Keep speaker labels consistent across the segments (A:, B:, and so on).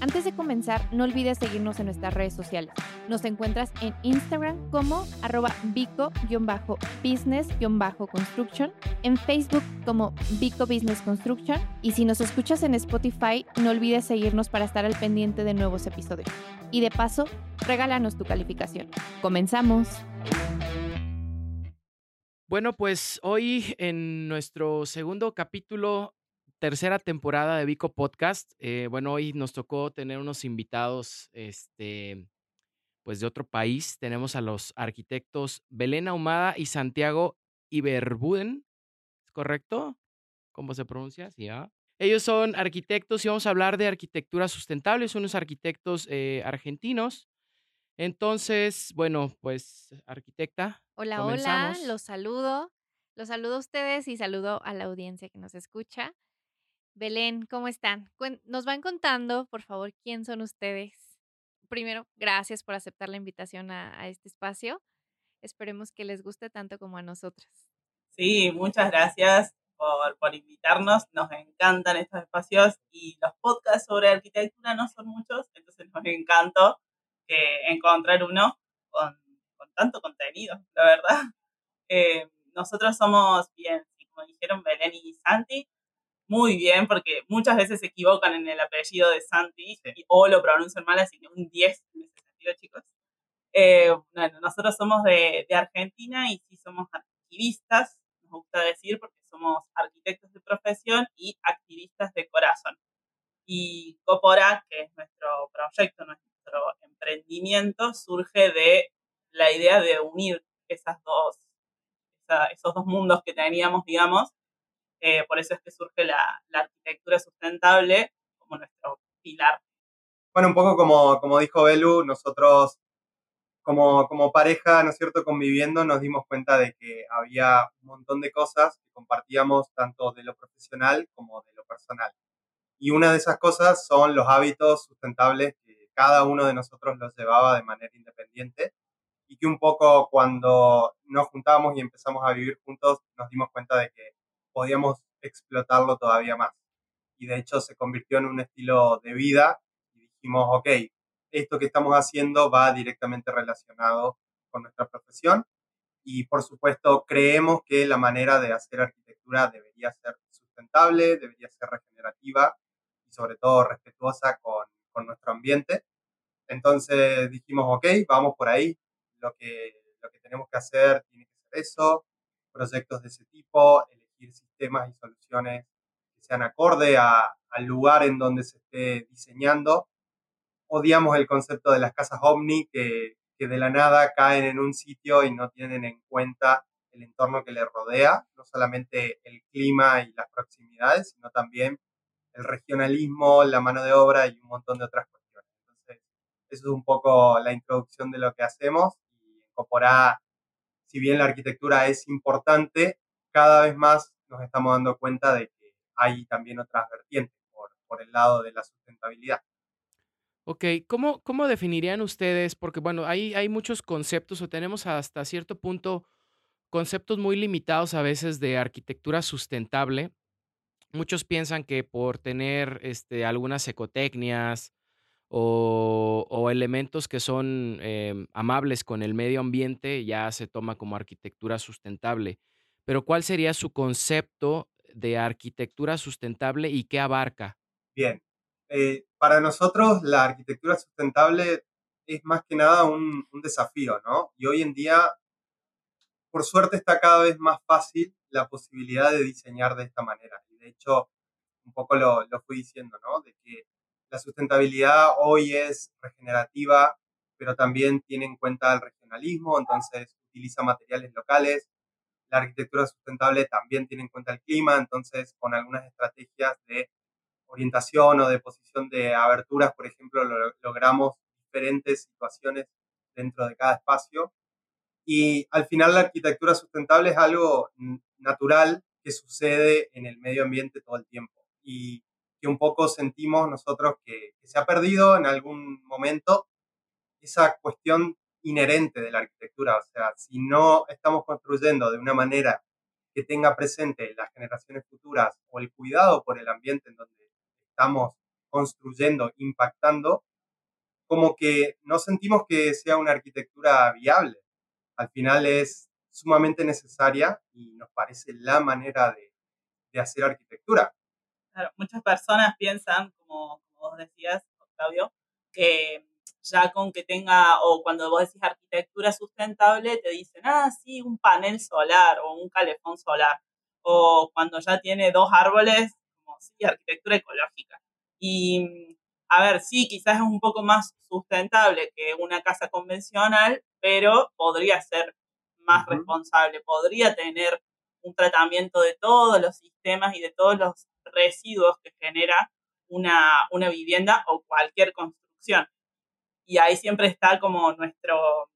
A: Antes de comenzar, no olvides seguirnos en nuestras redes sociales. Nos encuentras en Instagram como arroba bico-business-construction, en Facebook como Bico Business Construction y si nos escuchas en Spotify, no olvides seguirnos para estar al pendiente de nuevos episodios. Y de paso, regálanos tu calificación. Comenzamos.
B: Bueno, pues hoy en nuestro segundo capítulo tercera temporada de Vico Podcast. Eh, bueno, hoy nos tocó tener unos invitados, este, pues de otro país. Tenemos a los arquitectos Belén Ahumada y Santiago Iberbuden. ¿Es correcto? ¿Cómo se pronuncia? Sí, ¿ah? Ellos son arquitectos y vamos a hablar de arquitectura sustentable. Son unos arquitectos eh, argentinos. Entonces, bueno, pues arquitecta.
A: Hola, hola, los saludo. Los saludo a ustedes y saludo a la audiencia que nos escucha. Belén, ¿cómo están? Nos van contando, por favor, quién son ustedes. Primero, gracias por aceptar la invitación a, este espacio. Esperemos que les guste tanto como a nosotros.
C: Sí, muchas gracias por, por, invitarnos. Nos encantan estos espacios y los podcasts sobre arquitectura no son muchos, entonces nos encantó que encontrar uno con, con, tanto contenido, la verdad. Eh, nosotros somos, bien, como dijeron Belén y Santi, muy bien, porque muchas veces se equivocan en el apellido de Santi o lo pronuncian mal, así que un 10 en ese sentido, chicos. Eh, bueno, nosotros somos de, de, Argentina y sí somos activistas, nos gusta decir, porque somos arquitectos de profesión y activistas de corazón. Y Copora, que es nuestro proyecto, nuestro emprendimiento, surge de la idea de unir esas dos, esos dos mundos que teníamos, digamos, eh, por eso es que surge la, la, arquitectura sustentable como nuestro pilar.
D: Bueno, un poco como, como dijo Belu, nosotros como, como pareja, ¿no es cierto?, conviviendo, nos dimos cuenta de que había un montón de cosas que compartíamos tanto de lo profesional como de lo personal. Y una de esas cosas son los hábitos sustentables que cada uno de nosotros los llevaba de manera independiente y que un poco cuando nos juntábamos y empezamos a vivir juntos nos dimos cuenta de que podíamos explotarlo todavía más. Y de hecho se convirtió en un estilo de vida y dijimos, ok, esto que estamos haciendo va directamente relacionado con nuestra profesión y por supuesto creemos que la manera de hacer arquitectura debería ser sustentable, debería ser regenerativa y sobre todo respetuosa con, con nuestro ambiente. Entonces dijimos, ok, vamos por ahí, lo que, lo que tenemos que hacer tiene que ser eso, proyectos de ese tipo, sistemas y soluciones que sean acorde al lugar en donde se esté diseñando. Odiamos el concepto de las casas ovni que, que de la nada caen en un sitio y no tienen en cuenta el entorno que les rodea, no solamente el clima y las proximidades, sino también el regionalismo, la mano de obra y un montón de otras cuestiones. Entonces, eso es un poco la introducción de lo que hacemos y incorporar, si bien la arquitectura es importante, cada vez más nos estamos dando cuenta de que hay también otras vertientes por, por el lado de la sustentabilidad.
B: Ok, ¿cómo, cómo definirían ustedes? Porque bueno, hay, hay muchos conceptos o tenemos hasta cierto punto conceptos muy limitados a veces de arquitectura sustentable. Muchos piensan que por tener este, algunas ecotecnias o, o elementos que son em, amables con el medio ambiente ya se toma como arquitectura sustentable pero ¿cuál sería su concepto de arquitectura sustentable y qué abarca?
D: Bien, eh, para nosotros la arquitectura sustentable es más que nada un, desafío, ¿no? Y hoy en día, por suerte, está cada vez más fácil la posibilidad de diseñar de esta manera. Y de hecho, un poco lo, lo fui diciendo, ¿no? De que la sustentabilidad hoy es regenerativa, pero también tiene en cuenta el regionalismo, entonces utiliza materiales locales, la arquitectura sustentable también tiene en cuenta el clima, entonces con algunas estrategias de orientación o de posición de aberturas, por ejemplo, logramos diferentes situaciones dentro de cada espacio. Y al final la arquitectura sustentable es algo natural que sucede en el medio ambiente todo el tiempo y que un poco sentimos nosotros que, se ha perdido en algún momento esa cuestión inherente de la arquitectura. O sea, si no estamos construyendo de una manera que tenga presente las generaciones futuras o el cuidado por el ambiente en donde estamos construyendo, impactando, como que no sentimos que sea una arquitectura viable. Al final es sumamente necesaria y nos parece la manera de, hacer arquitectura.
C: Claro, muchas personas piensan, como, como vos decías, Octavio, que ya con que tenga, o cuando vos decís arquitectura sustentable, te dicen, ah, sí, un panel solar o un calefón solar. O cuando ya tiene dos árboles, como sí, arquitectura ecológica. Y a ver, sí, quizás es un poco más sustentable que una casa convencional, pero podría ser más responsable, podría tener un tratamiento de todos los sistemas y de todos los residuos que genera una, una vivienda o cualquier construcción. Y ahí siempre está como nuestro,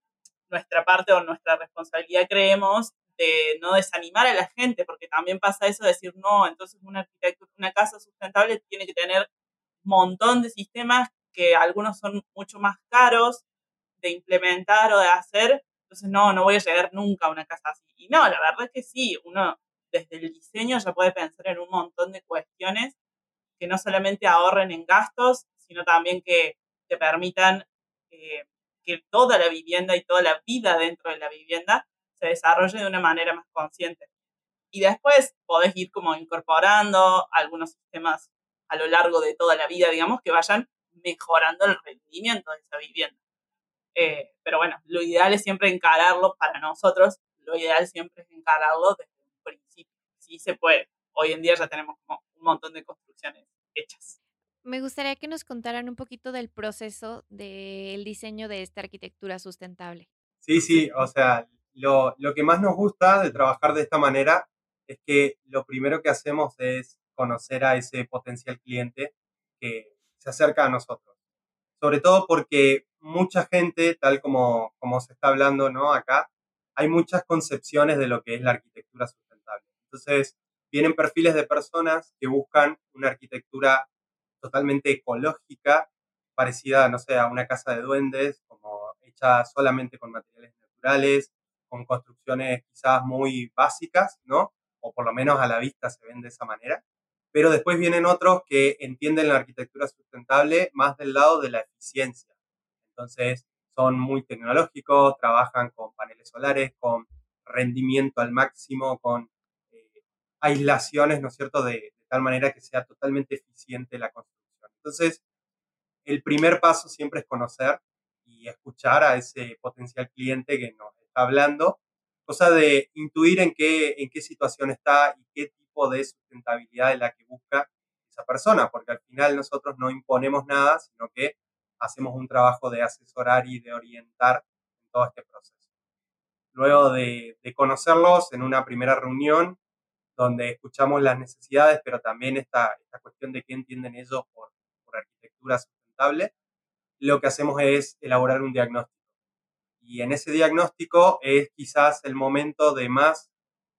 C: nuestra parte o nuestra responsabilidad, creemos, de no desanimar a la gente, porque también pasa eso de decir, no, entonces una una casa sustentable tiene que tener montón de sistemas que algunos son mucho más caros de implementar o de hacer, entonces no, no voy a llegar nunca a una casa así. Y no, la verdad es que sí, uno desde el diseño ya puede pensar en un montón de cuestiones que no solamente ahorren en gastos, sino también que te permitan eh, que toda la vivienda y toda la vida dentro de la vivienda se desarrolle de una manera más consciente. Y después podés ir como incorporando algunos sistemas a lo largo de toda la vida, digamos, que vayan mejorando el rendimiento de esa vivienda. Eh, pero bueno, lo ideal es siempre encararlo para nosotros, lo ideal siempre es encararlo desde un principio. Sí se puede. Hoy en día ya tenemos como un montón de construcciones hechas.
A: Me gustaría que nos contaran un poquito del proceso del diseño de esta arquitectura sustentable.
D: Sí, sí, o sea, lo, lo que más nos gusta de trabajar de esta manera es que lo primero que hacemos es conocer a ese potencial cliente que se acerca a nosotros. Sobre todo porque mucha gente, tal como, como se está hablando ¿no? acá, hay muchas concepciones de lo que es la arquitectura sustentable. Entonces, vienen perfiles de personas que buscan una arquitectura totalmente ecológica, parecida, no sé, a una casa de duendes, como hecha solamente con materiales naturales, con construcciones quizás muy básicas, ¿no? O por lo menos a la vista se ven de esa manera pero después vienen otros que entienden la arquitectura sustentable más del lado de la eficiencia. Entonces, son muy tecnológicos, trabajan con paneles solares, con rendimiento al máximo, con eh, aislaciones, ¿no es cierto?, de, tal manera que sea totalmente eficiente la construcción. Entonces, el primer paso siempre es conocer y escuchar a ese potencial cliente que nos está hablando, cosa de intuir en qué, en qué situación está y qué de sustentabilidad de la que busca esa persona, porque al final nosotros no imponemos nada, sino que hacemos un trabajo de asesorar y de orientar en todo este proceso. Luego de, conocerlos en una primera reunión, donde escuchamos las necesidades, pero también esta, esta cuestión de qué entienden ellos por, por arquitectura sustentable, lo que hacemos es elaborar un diagnóstico. Y en ese diagnóstico es quizás el momento de más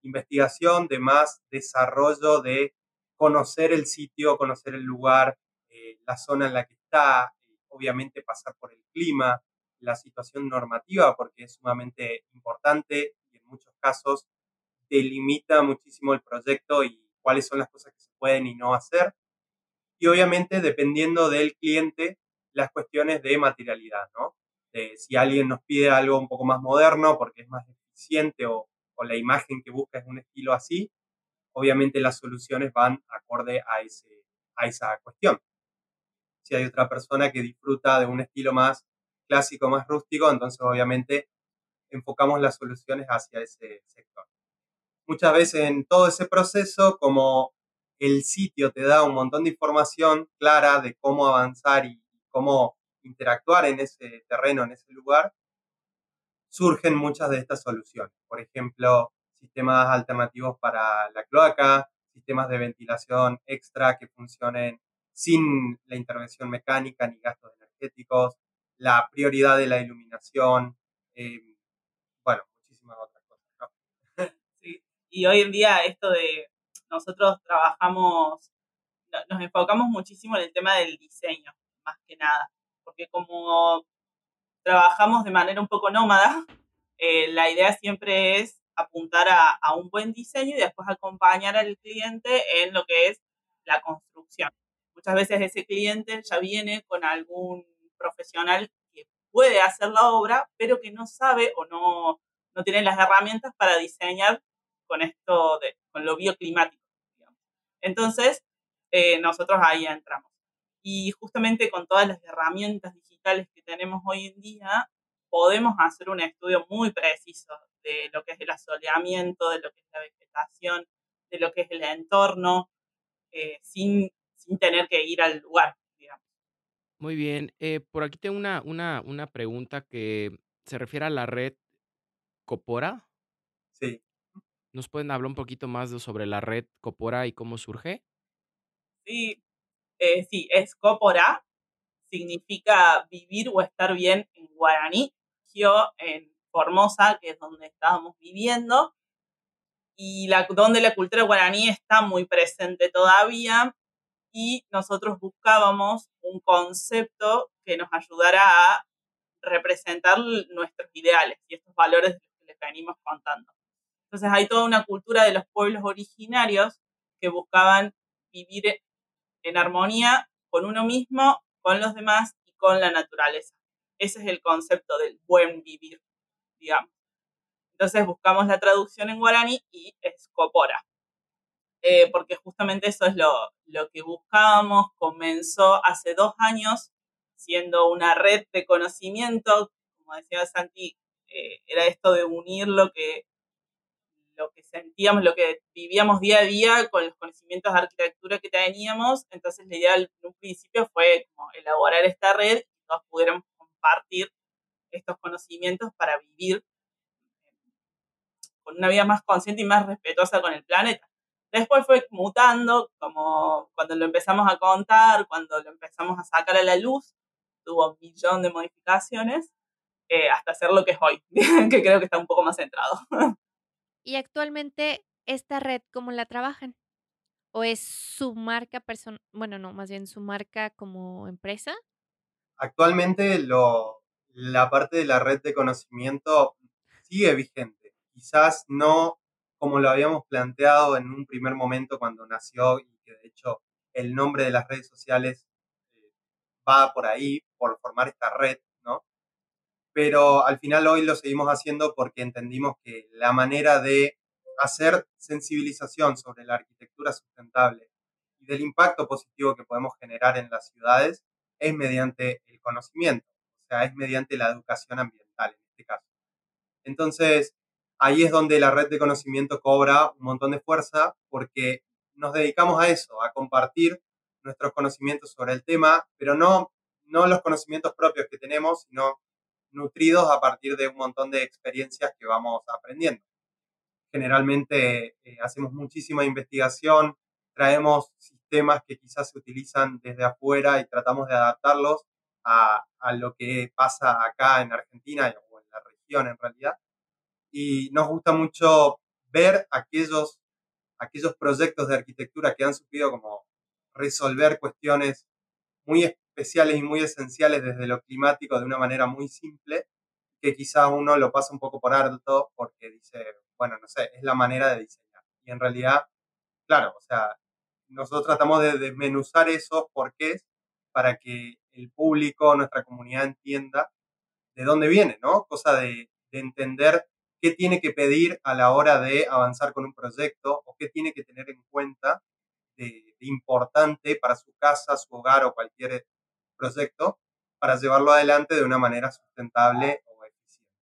D: investigación, de más desarrollo, de conocer el sitio, conocer el lugar, eh, la zona en la que está, eh, obviamente pasar por el clima, la situación normativa, porque es sumamente importante y en muchos casos delimita muchísimo el proyecto y cuáles son las cosas que se pueden y no hacer. Y obviamente dependiendo del cliente, las cuestiones de materialidad, ¿no? si alguien nos pide algo un poco más moderno porque es más eficiente o, o la imagen que busca es un estilo así, obviamente las soluciones van acorde a, ese, a esa cuestión. Si hay otra persona que disfruta de un estilo más clásico, más rústico, entonces obviamente enfocamos las soluciones hacia ese sector. Muchas veces en todo ese proceso, como el sitio te da un montón de información clara de cómo avanzar y cómo interactuar en ese terreno, en ese lugar, surgen muchas de estas soluciones. Por ejemplo, sistemas alternativos para la cloaca, sistemas de ventilación extra que funcionen sin la intervención mecánica ni gastos energéticos, la prioridad de la iluminación, eh, bueno,
C: Y hoy en día esto de nosotros trabajamos, nos enfocamos muchísimo en el tema del diseño, más que nada, porque como trabajamos de manera un poco nómada, eh, la idea siempre es apuntar a, a, un buen diseño y después acompañar al cliente en lo que es la construcción. Muchas veces ese cliente ya viene con algún profesional que puede hacer la obra, pero que no sabe o no, no tiene las herramientas para diseñar con esto, de, con lo bioclimático. Entonces, eh, nosotros ahí entramos. Y justamente con todas las herramientas digitales que tenemos hoy en día, podemos hacer un estudio muy preciso de lo que es el asoleamiento, de lo que es la vegetación, de lo que es el entorno, eh, sin, sin tener que ir al lugar, digamos.
B: Muy bien. Eh, por aquí tengo una, una, una pregunta que se refiere a la red Copora. ¿Nos pueden hablar un poquito más sobre la red Copora y cómo surge?
C: Sí, eh, sí, es Copora, significa vivir o estar bien en guaraní. Yo en Formosa, que es donde estábamos viviendo, y la, donde la cultura guaraní está muy presente todavía, y nosotros buscábamos un concepto que nos ayudara a representar nuestros ideales y estos valores que les venimos contando. Entonces hay toda una cultura de los pueblos originarios que buscaban vivir en armonía con uno mismo, con los demás y con la naturaleza. Ese es el concepto del buen vivir, digamos. Entonces buscamos la traducción en guaraní y es copora. Eh, porque justamente eso es lo, lo que buscábamos. Comenzó hace dos años siendo una red de conocimiento, como decía Santi, eh, era esto de unir lo que, lo que sentíamos, lo que vivíamos día a día con los conocimientos de arquitectura que teníamos. Entonces la idea en un principio fue como elaborar esta red y todos pudiéramos compartir estos conocimientos para vivir con una vida más consciente y más respetuosa con el planeta. Después fue mutando, como cuando lo empezamos a contar, cuando lo empezamos a sacar a la luz, tuvo un millón de modificaciones eh, hasta ser lo que es hoy, que creo que está un poco más centrado.
A: ¿Y actualmente esta red cómo la trabajan? ¿O es su marca personal? Bueno, no, más bien su marca como empresa.
D: Actualmente lo, la parte de la red de conocimiento sigue vigente. Quizás no como lo habíamos planteado en un primer momento cuando nació y que de hecho el nombre de las redes sociales eh, va por ahí, por formar esta red. Pero al final hoy lo seguimos haciendo porque entendimos que la manera de hacer sensibilización sobre la arquitectura sustentable y del impacto positivo que podemos generar en las ciudades es mediante el conocimiento, o sea, es mediante la educación ambiental en este caso. Entonces, ahí es donde la red de conocimiento cobra un montón de fuerza porque nos dedicamos a eso, a compartir nuestros conocimientos sobre el tema, pero no, no los conocimientos propios que tenemos, sino nutridos a partir de un montón de experiencias que vamos aprendiendo. Generalmente eh, hacemos muchísima investigación, traemos sistemas que quizás se utilizan desde afuera y tratamos de adaptarlos a, lo que pasa acá en Argentina o en la región en realidad y nos gusta mucho ver aquellos, aquellos proyectos de arquitectura que han supido como resolver cuestiones muy especiales y muy esenciales desde lo climático de una manera muy simple, que quizá uno lo pasa un poco por alto porque dice, bueno, no sé, es la manera de diseñar. Y en realidad, claro, o sea, nosotros tratamos de desmenuzar esos porqués para que el público, nuestra comunidad entienda de dónde viene, ¿no? Cosa de, de entender qué tiene que pedir a la hora de avanzar con un proyecto o qué tiene que tener en cuenta de, importante para su casa, su hogar o cualquier proyecto para llevarlo adelante de una manera sustentable o eficiente.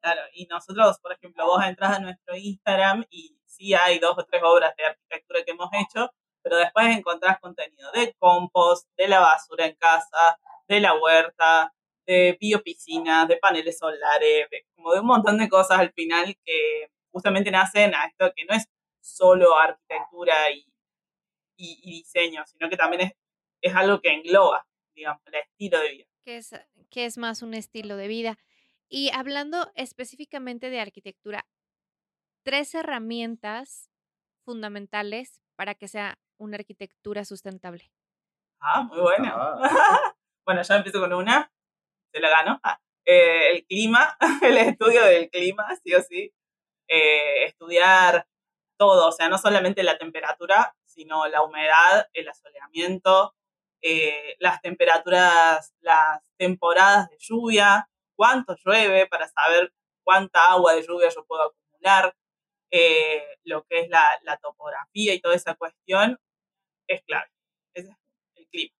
C: Claro, y nosotros, por ejemplo, vos entras a nuestro Instagram y sí hay dos o tres obras de arquitectura que hemos hecho, pero después encontrás contenido de compost, de la basura en casa, de la huerta, de biopiscinas, de paneles solares, como de un montón de cosas al final que justamente nacen a esto que no es solo arquitectura y, y, diseño, sino que también es, es algo que engloba, digamos, el estilo de vida.
A: Que es, que es más un estilo de vida. Y hablando específicamente de arquitectura, tres herramientas fundamentales para que sea una arquitectura sustentable.
C: Ah, muy buena.
D: Ah.
C: bueno, ya empiezo con una. Se la gano. Ah, eh, el clima, el estudio del clima, sí o sí. Eh, estudiar todo, o sea, no solamente la temperatura, sino la humedad, el asoleamiento, eh, las temperaturas, las temporadas de lluvia, cuánto llueve para saber cuánta agua de lluvia yo puedo acumular, eh, lo que es la, la, topografía y toda esa cuestión, es clave. Ese es el clima.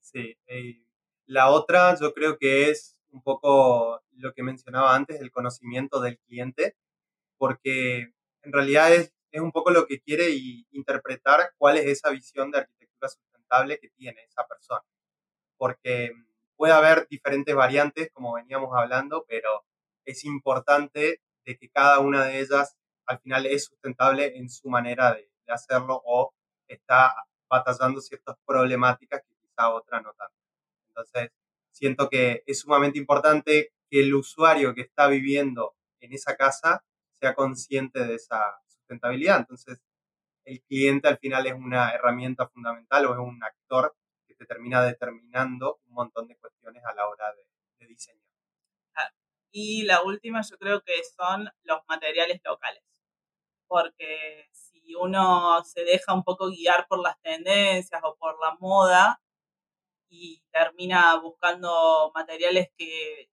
D: Sí. Eh, la otra yo creo que es un poco lo que mencionaba antes, el conocimiento del cliente, porque en realidad es, es un poco lo que quiere y interpretar cuál es esa visión de arquitectura que tiene esa persona. Porque puede haber diferentes variantes, como veníamos hablando, pero es importante de que cada una de ellas al final es sustentable en su manera de, de hacerlo o está batallando ciertas problemáticas que quizá otra no tanto. Entonces, siento que es sumamente importante que el usuario que está viviendo en esa casa sea consciente de esa sustentabilidad. Entonces, el cliente al final es una herramienta fundamental o es un actor que te termina determinando un montón de cuestiones a la hora de, de diseñar.
C: Y la última yo creo que son los materiales locales, porque si uno se deja un poco guiar por las tendencias o por la moda y termina buscando materiales que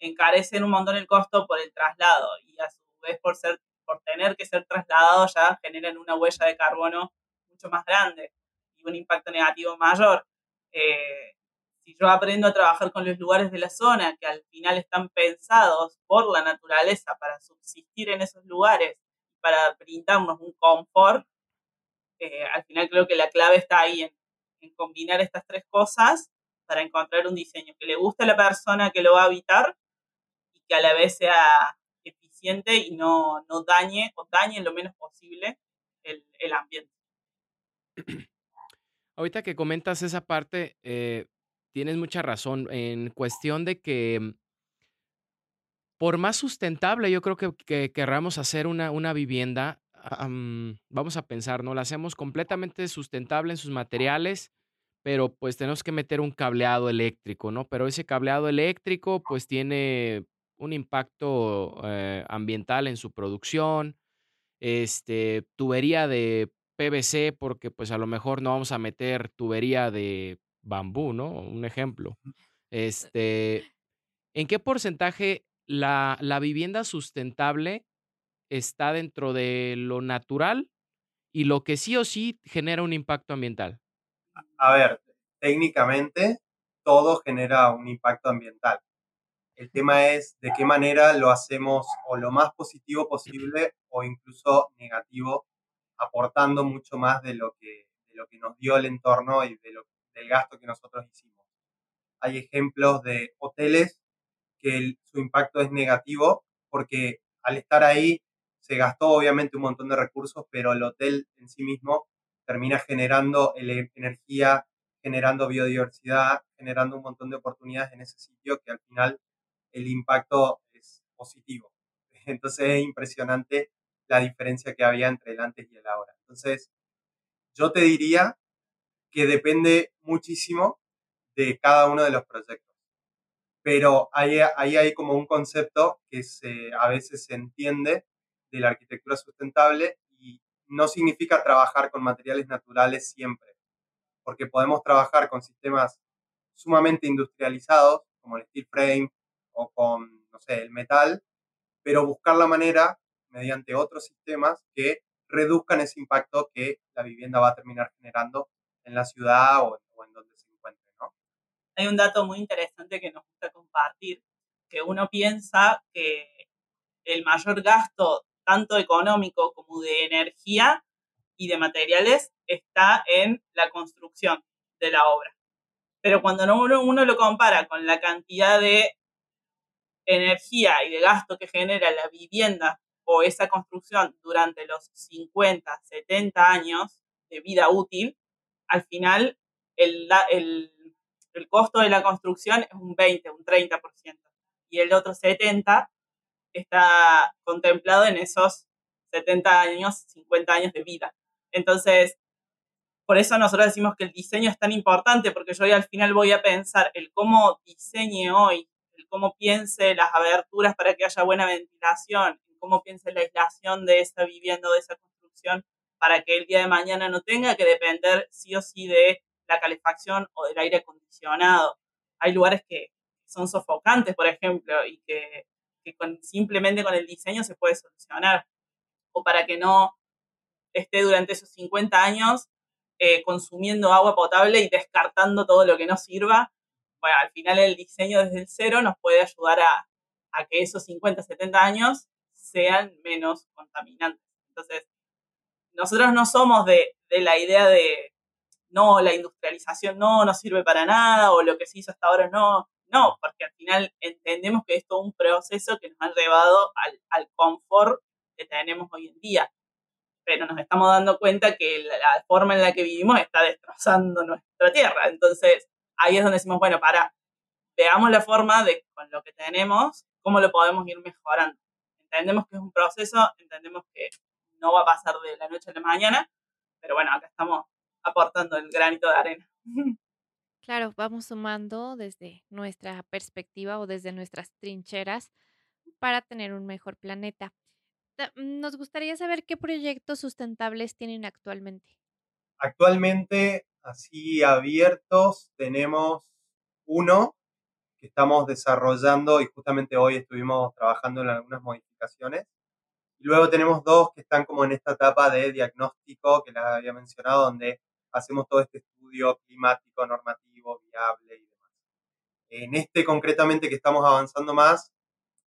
C: encarecen un montón el costo por el traslado y a su vez por ser por tener que ser trasladados ya generan una huella de carbono mucho más grande y un impacto negativo mayor. Eh, si yo aprendo a trabajar con los lugares de la zona que al final están pensados por la naturaleza para subsistir en esos lugares, para brindarnos un confort, eh, al final creo que la clave está ahí en, en, combinar estas tres cosas para encontrar un diseño que le guste a la persona que lo va a habitar y que a la vez sea y no, no dañe o dañe lo menos posible el, el ambiente.
B: Ahorita que comentas esa parte, eh, tienes mucha razón en cuestión de que por más sustentable yo creo que, que querramos hacer una, una vivienda, um, vamos a pensar, ¿no? La hacemos completamente sustentable en sus materiales, pero pues tenemos que meter un cableado eléctrico, ¿no? Pero ese cableado eléctrico pues tiene un impacto eh, ambiental en su producción, este, tubería de PVC, porque pues a lo mejor no vamos a meter tubería de bambú, ¿no? Un ejemplo. Este, ¿en qué porcentaje la, la vivienda sustentable está dentro de lo natural y lo que sí o sí genera un impacto ambiental?
D: A ver, técnicamente todo genera un impacto ambiental. El tema es de qué manera lo hacemos o lo más positivo posible o incluso negativo, aportando mucho más de lo que, de lo que nos dio el entorno y de lo, del gasto que nosotros hicimos. Hay ejemplos de hoteles que el, su impacto es negativo porque al estar ahí se gastó obviamente un montón de recursos, pero el hotel en sí mismo termina generando energía, generando biodiversidad, generando un montón de oportunidades en ese sitio que al final el impacto es positivo. Entonces es impresionante la diferencia que había entre el antes y el ahora. Entonces, yo te diría que depende muchísimo de cada uno de los proyectos. Pero ahí, ahí hay como un concepto que se, a veces se entiende de la arquitectura sustentable y no significa trabajar con materiales naturales siempre, porque podemos trabajar con sistemas sumamente industrializados, como el steel frame o con, no sé, el metal, pero buscar la manera, mediante otros sistemas, que reduzcan ese impacto que la vivienda va a terminar generando en la ciudad o, o en donde se encuentre, ¿no?
C: Hay un dato muy interesante que nos gusta compartir, que uno piensa que el mayor gasto, tanto económico como de energía y de materiales, está en la construcción de la obra. Pero cuando uno, uno lo compara con la cantidad de energía y de gasto que genera la vivienda o esa construcción durante los 50, 70 años de vida útil, al final el, el, el costo de la construcción es un 20, un 30%. Y el otro 70 está contemplado en esos 70 años, 50 años de vida. Entonces, por eso nosotros decimos que el diseño es tan importante, porque yo hoy al final voy a pensar el cómo diseñe hoy, el cómo piense las aberturas para que haya buena ventilación, el cómo piense la aislación de esa vivienda, de esa construcción, para que el día de mañana no tenga que depender sí o sí de la calefacción o del aire acondicionado. Hay lugares que son sofocantes, por ejemplo, y que, simplemente con el diseño se puede solucionar. O para que no esté durante esos 50 años eh, consumiendo agua potable y descartando todo lo que no sirva. Bueno, al final el diseño desde el cero nos puede ayudar a, que esos 50, 70 años sean menos contaminantes. Entonces, nosotros no somos de, de, la idea de, no, la industrialización no, no sirve para nada, o lo que se hizo hasta ahora no, no, porque al final entendemos que es todo un proceso que nos ha llevado al, al confort que tenemos hoy en día pero nos estamos dando cuenta que la, forma en la que vivimos está destrozando nuestra tierra. Entonces, ahí es donde decimos, bueno, para, veamos la forma de, con lo que tenemos, cómo lo podemos ir mejorando. Entendemos que es un proceso, entendemos que no va a pasar de la noche a la mañana, pero bueno, acá estamos aportando el granito de arena.
A: Claro, vamos sumando desde nuestra perspectiva o desde nuestras trincheras para tener un mejor planeta. Nos gustaría saber qué proyectos sustentables tienen actualmente.
D: Actualmente, así abiertos, tenemos uno que estamos desarrollando y justamente hoy estuvimos trabajando en algunas modificaciones. Y luego tenemos dos que están como en esta etapa de diagnóstico que les había mencionado, donde hacemos todo este estudio climático, normativo, viable y demás. En este concretamente que estamos avanzando más,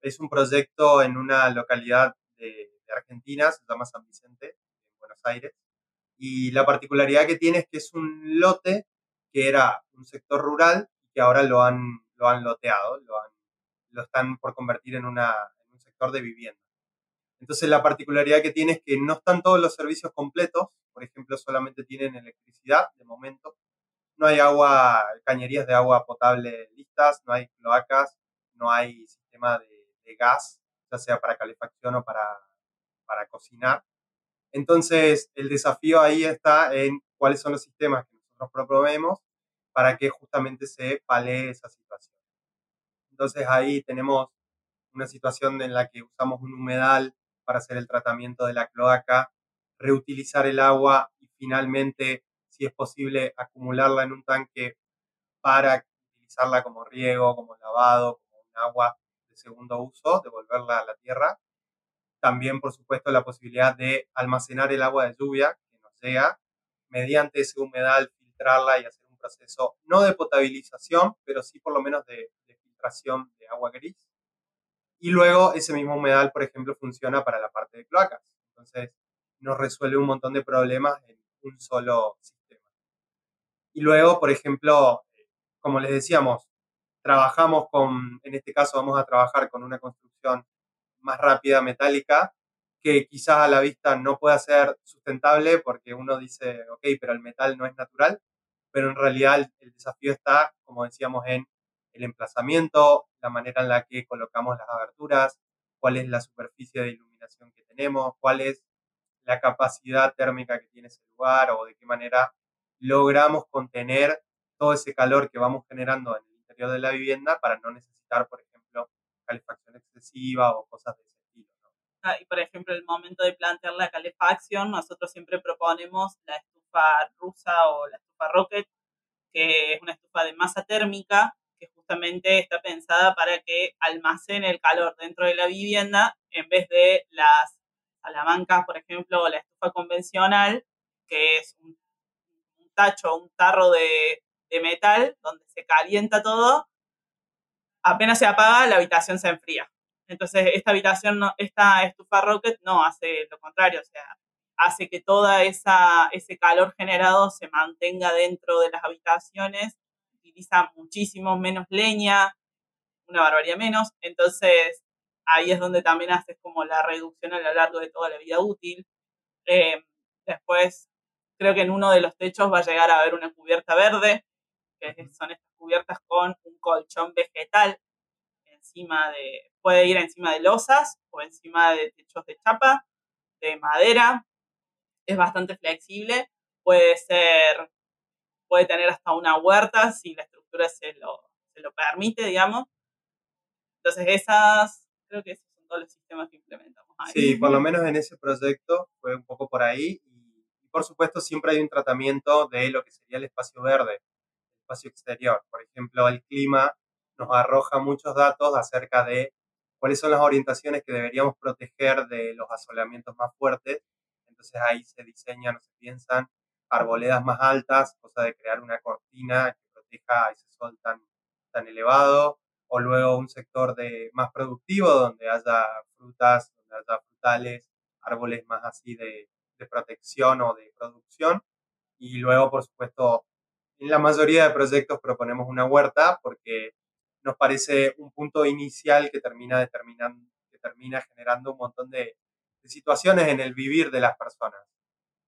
D: es un proyecto en una localidad de, Argentina, se llama San Vicente, en Buenos Aires. Y la particularidad que tiene es que es un lote que era un sector rural y que ahora lo han, lo han loteado, lo, lo están por convertir en, una, en un sector de vivienda. Entonces la particularidad que tiene es que no están todos los servicios completos, por ejemplo, solamente tienen electricidad de momento, no hay agua, cañerías de agua potable listas, no hay cloacas, no hay sistema de, de gas ya sea para calefacción o para, para cocinar. Entonces, el desafío ahí está en cuáles son los sistemas que nosotros promovemos para que justamente se palee esa situación. Entonces, ahí tenemos una situación en la que usamos un humedal para hacer el tratamiento de la cloaca, reutilizar el agua y finalmente, si es posible, acumularla en un tanque para utilizarla como riego, como lavado, como agua segundo uso, devolverla a la tierra. También, por supuesto, la posibilidad de almacenar el agua de lluvia que nos llega, mediante ese humedal filtrarla y hacer un proceso no de potabilización, pero sí por lo menos de, filtración de agua gris. Y luego ese mismo humedal, por ejemplo, funciona para la parte de cloacas. Entonces, nos resuelve un montón de problemas en un solo sistema. Y luego, por ejemplo, como les decíamos, trabajamos con, en este caso vamos a trabajar con una construcción más rápida metálica, que quizás a la vista no pueda ser sustentable porque uno dice, ok, pero el metal no es natural, pero en realidad el, desafío está, como decíamos, en el emplazamiento, la manera en la que colocamos las aberturas, cuál es la superficie de iluminación que tenemos, cuál es la capacidad térmica que tiene ese lugar o de qué manera logramos contener todo ese calor que vamos generando en de la vivienda para no necesitar, por ejemplo, calefacción excesiva o cosas de ese estilo.
C: Ah, y por ejemplo, el momento de plantear la calefacción, nosotros siempre proponemos la estufa rusa o la estufa rocket, que es una estufa de masa térmica que justamente está pensada para que almacene el calor dentro de la vivienda en vez de las salamancas, por ejemplo, o la estufa convencional, que es un, un tacho, un tarro de, de metal donde se calienta todo, apenas se apaga, la habitación se enfría. Entonces, esta habitación, no, esta estufa Rocket no hace lo contrario, o sea, hace que esa ese calor generado se mantenga dentro de las habitaciones, utiliza muchísimo menos leña, una barbaridad menos, entonces ahí es donde también haces como la reducción a lo largo de toda la vida útil. Eh, después, creo que en uno de los techos va a llegar a haber una cubierta verde, que son estas cubiertas con un colchón vegetal encima de, puede ir encima de losas o encima de techos de chapa, de madera. Es bastante flexible. Puede ser, puede tener hasta una huerta si la estructura se lo, se lo permite, digamos. Entonces esas, creo que esos son todos los sistemas que implementamos ahí.
D: Sí, por lo menos en ese proyecto fue un poco por ahí. Por supuesto siempre hay un tratamiento de lo que sería el espacio verde, espacio exterior. Por ejemplo, el clima nos arroja muchos datos acerca de cuáles son las orientaciones que deberíamos proteger de los asoleamientos más fuertes. Entonces ahí se diseñan se piensan arboledas más altas, cosa de crear una cortina que proteja ese sol tan, tan elevado, o luego un sector de, más productivo donde haya frutas, donde haya frutales, árboles más así de, de protección o de producción. Y luego, por supuesto, en la mayoría de proyectos proponemos una huerta porque nos parece un punto inicial que termina generando un montón de, de situaciones en el vivir de las personas.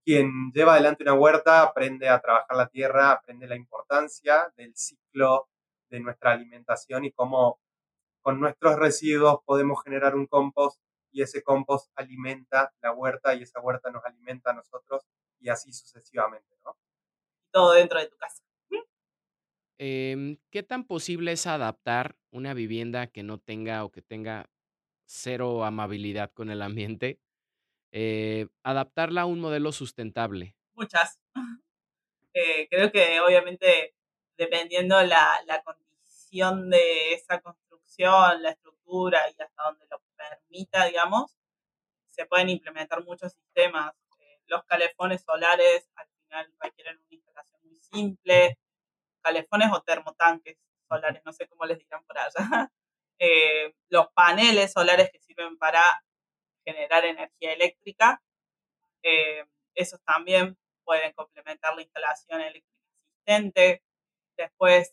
D: Quien lleva adelante una huerta aprende a trabajar la tierra, aprende la importancia del ciclo de nuestra alimentación y cómo con nuestros residuos podemos generar un compost y ese compost alimenta la huerta y esa huerta nos alimenta a nosotros y así sucesivamente, ¿no?
C: Todo dentro de tu casa.
B: Em, ¿Qué tan posible es adaptar una vivienda que no tenga o que tenga cero amabilidad con el ambiente? Eh, adaptarla a un modelo sustentable.
C: Muchas. Eh, creo que obviamente dependiendo la, la condición de esa construcción, la estructura y hasta donde lo permita, digamos, se pueden implementar muchos sistemas. Eh, los calefones solares al final requieren una instalación muy simple, calefones o termotanques solares, no sé cómo les dirán por allá. Eh, los paneles solares que sirven para generar energía eléctrica, eh, esos también pueden complementar la instalación eléctrica existente. Después,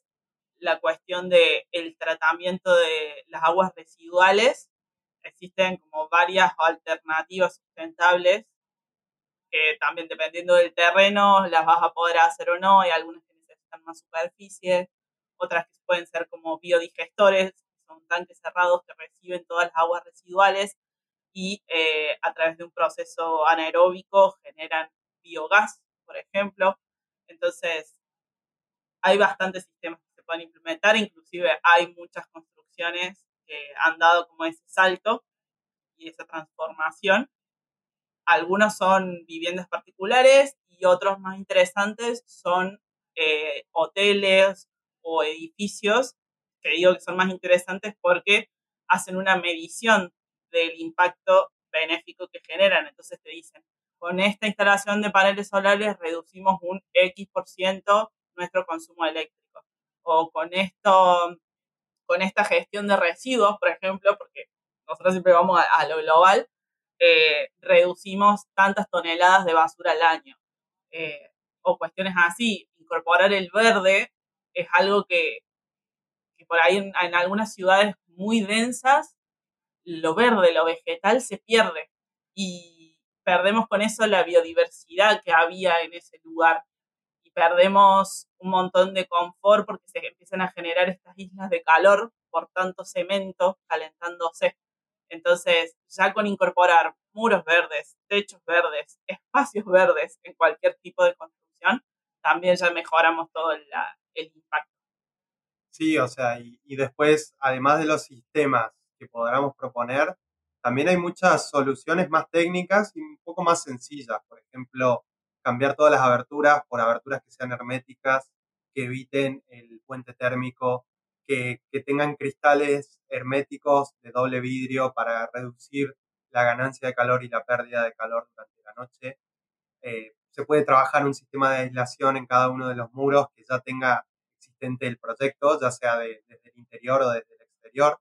C: la cuestión del el tratamiento de las aguas residuales. Existen como varias alternativas sustentables que también dependiendo del terreno las vas a poder hacer o no. Hay algunas que necesitan más superficie, otras que pueden ser como biodigestores, son tanques cerrados que reciben todas las aguas residuales y eh, a través de un proceso anaeróbico generan biogás, por ejemplo. Entonces, hay bastantes sistemas que se pueden implementar, inclusive hay muchas construcciones que han dado como ese salto y esa transformación. Algunos son viviendas particulares y otros más interesantes son eh, hoteles o edificios que digo que son más interesantes porque hacen una medición del impacto benéfico que generan. Entonces te dicen, con esta instalación de paneles solares reducimos un X por ciento nuestro consumo eléctrico. O con esto, con esta gestión de residuos, por ejemplo, porque nosotros siempre vamos a, a lo global, reducimos tantas toneladas de basura al año. Eh, o cuestiones así. Incorporar el verde es algo que, por ahí en algunas ciudades muy densas, lo verde, lo vegetal se pierde. Y perdemos con eso la biodiversidad que había en ese lugar y perdemos un montón de confort porque se empiezan a generar estas islas de calor por tanto cemento calentándose. Entonces, ya con incorporar muros verdes, techos verdes, espacios verdes en cualquier tipo de construcción, también ya mejoramos todo el impacto.
D: Sí, o sea, y, y después, además de los sistemas que podamos proponer, también hay muchas soluciones más técnicas y un poco más sencillas. Por ejemplo, cambiar todas las aberturas por aberturas que sean herméticas, que eviten el puente térmico, que, tengan cristales herméticos de doble vidrio para reducir la ganancia de calor y la pérdida de calor durante la noche. Eh, se puede trabajar un sistema de aislación en cada uno de los muros que ya tenga existente el proyecto, ya sea de, desde el interior o desde el exterior.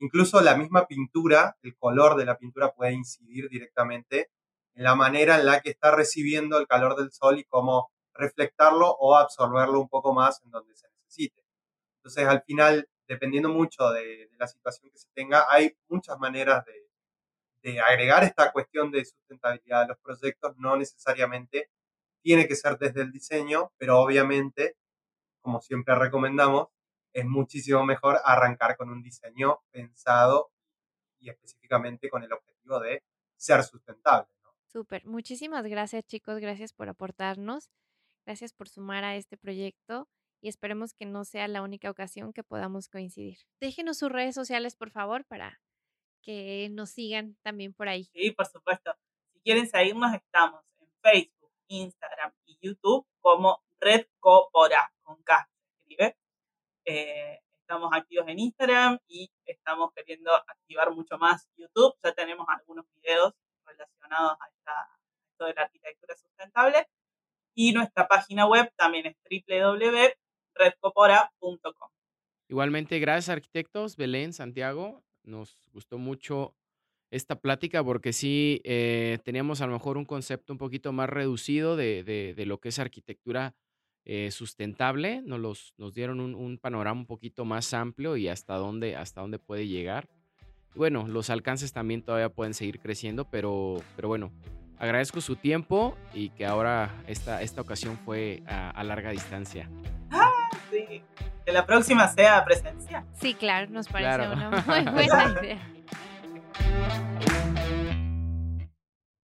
D: Incluso la misma pintura, el color de la pintura puede incidir directamente en la manera en la que está recibiendo el calor del sol y cómo reflectarlo o absorberlo un poco más en donde se necesite. Entonces, al final, dependiendo mucho de, de la situación que se tenga, hay muchas maneras de, de, agregar esta cuestión de sustentabilidad a los proyectos. No necesariamente tiene que ser desde el diseño, pero obviamente, como siempre recomendamos, es muchísimo mejor arrancar con un diseño pensado y específicamente con el objetivo de ser sustentable.
A: Súper. Muchísimas gracias, chicos. Gracias por aportarnos. Gracias por sumar a este proyecto y esperemos que no sea la única ocasión que podamos coincidir. Déjenos sus redes sociales, por favor, para que nos sigan también por ahí.
C: Sí, por supuesto. Si quieren seguirnos, estamos en Facebook, Instagram y YouTube como Red Copora, con K escribe. Eh, estamos activos en Instagram y estamos queriendo activar mucho más YouTube. Ya tenemos algunos videos relacionados a, esta, esto de la arquitectura sustentable. Y nuestra página web también es www.redcopora.com.
B: Igualmente, gracias arquitectos, Belén, Santiago. Nos gustó mucho esta plática porque sí eh, teníamos a lo mejor un concepto un poquito más reducido de, de, de lo que es arquitectura eh, sustentable. Nos, los, nos dieron un, un, panorama un poquito más amplio y hasta dónde, hasta dónde puede llegar. Bueno, los alcances también todavía pueden seguir creciendo, pero, pero bueno, agradezco su tiempo y que ahora esta, esta ocasión fue a, a larga distancia.
C: Que la próxima sea presencial.
A: Sí, claro, nos parece una muy buena idea.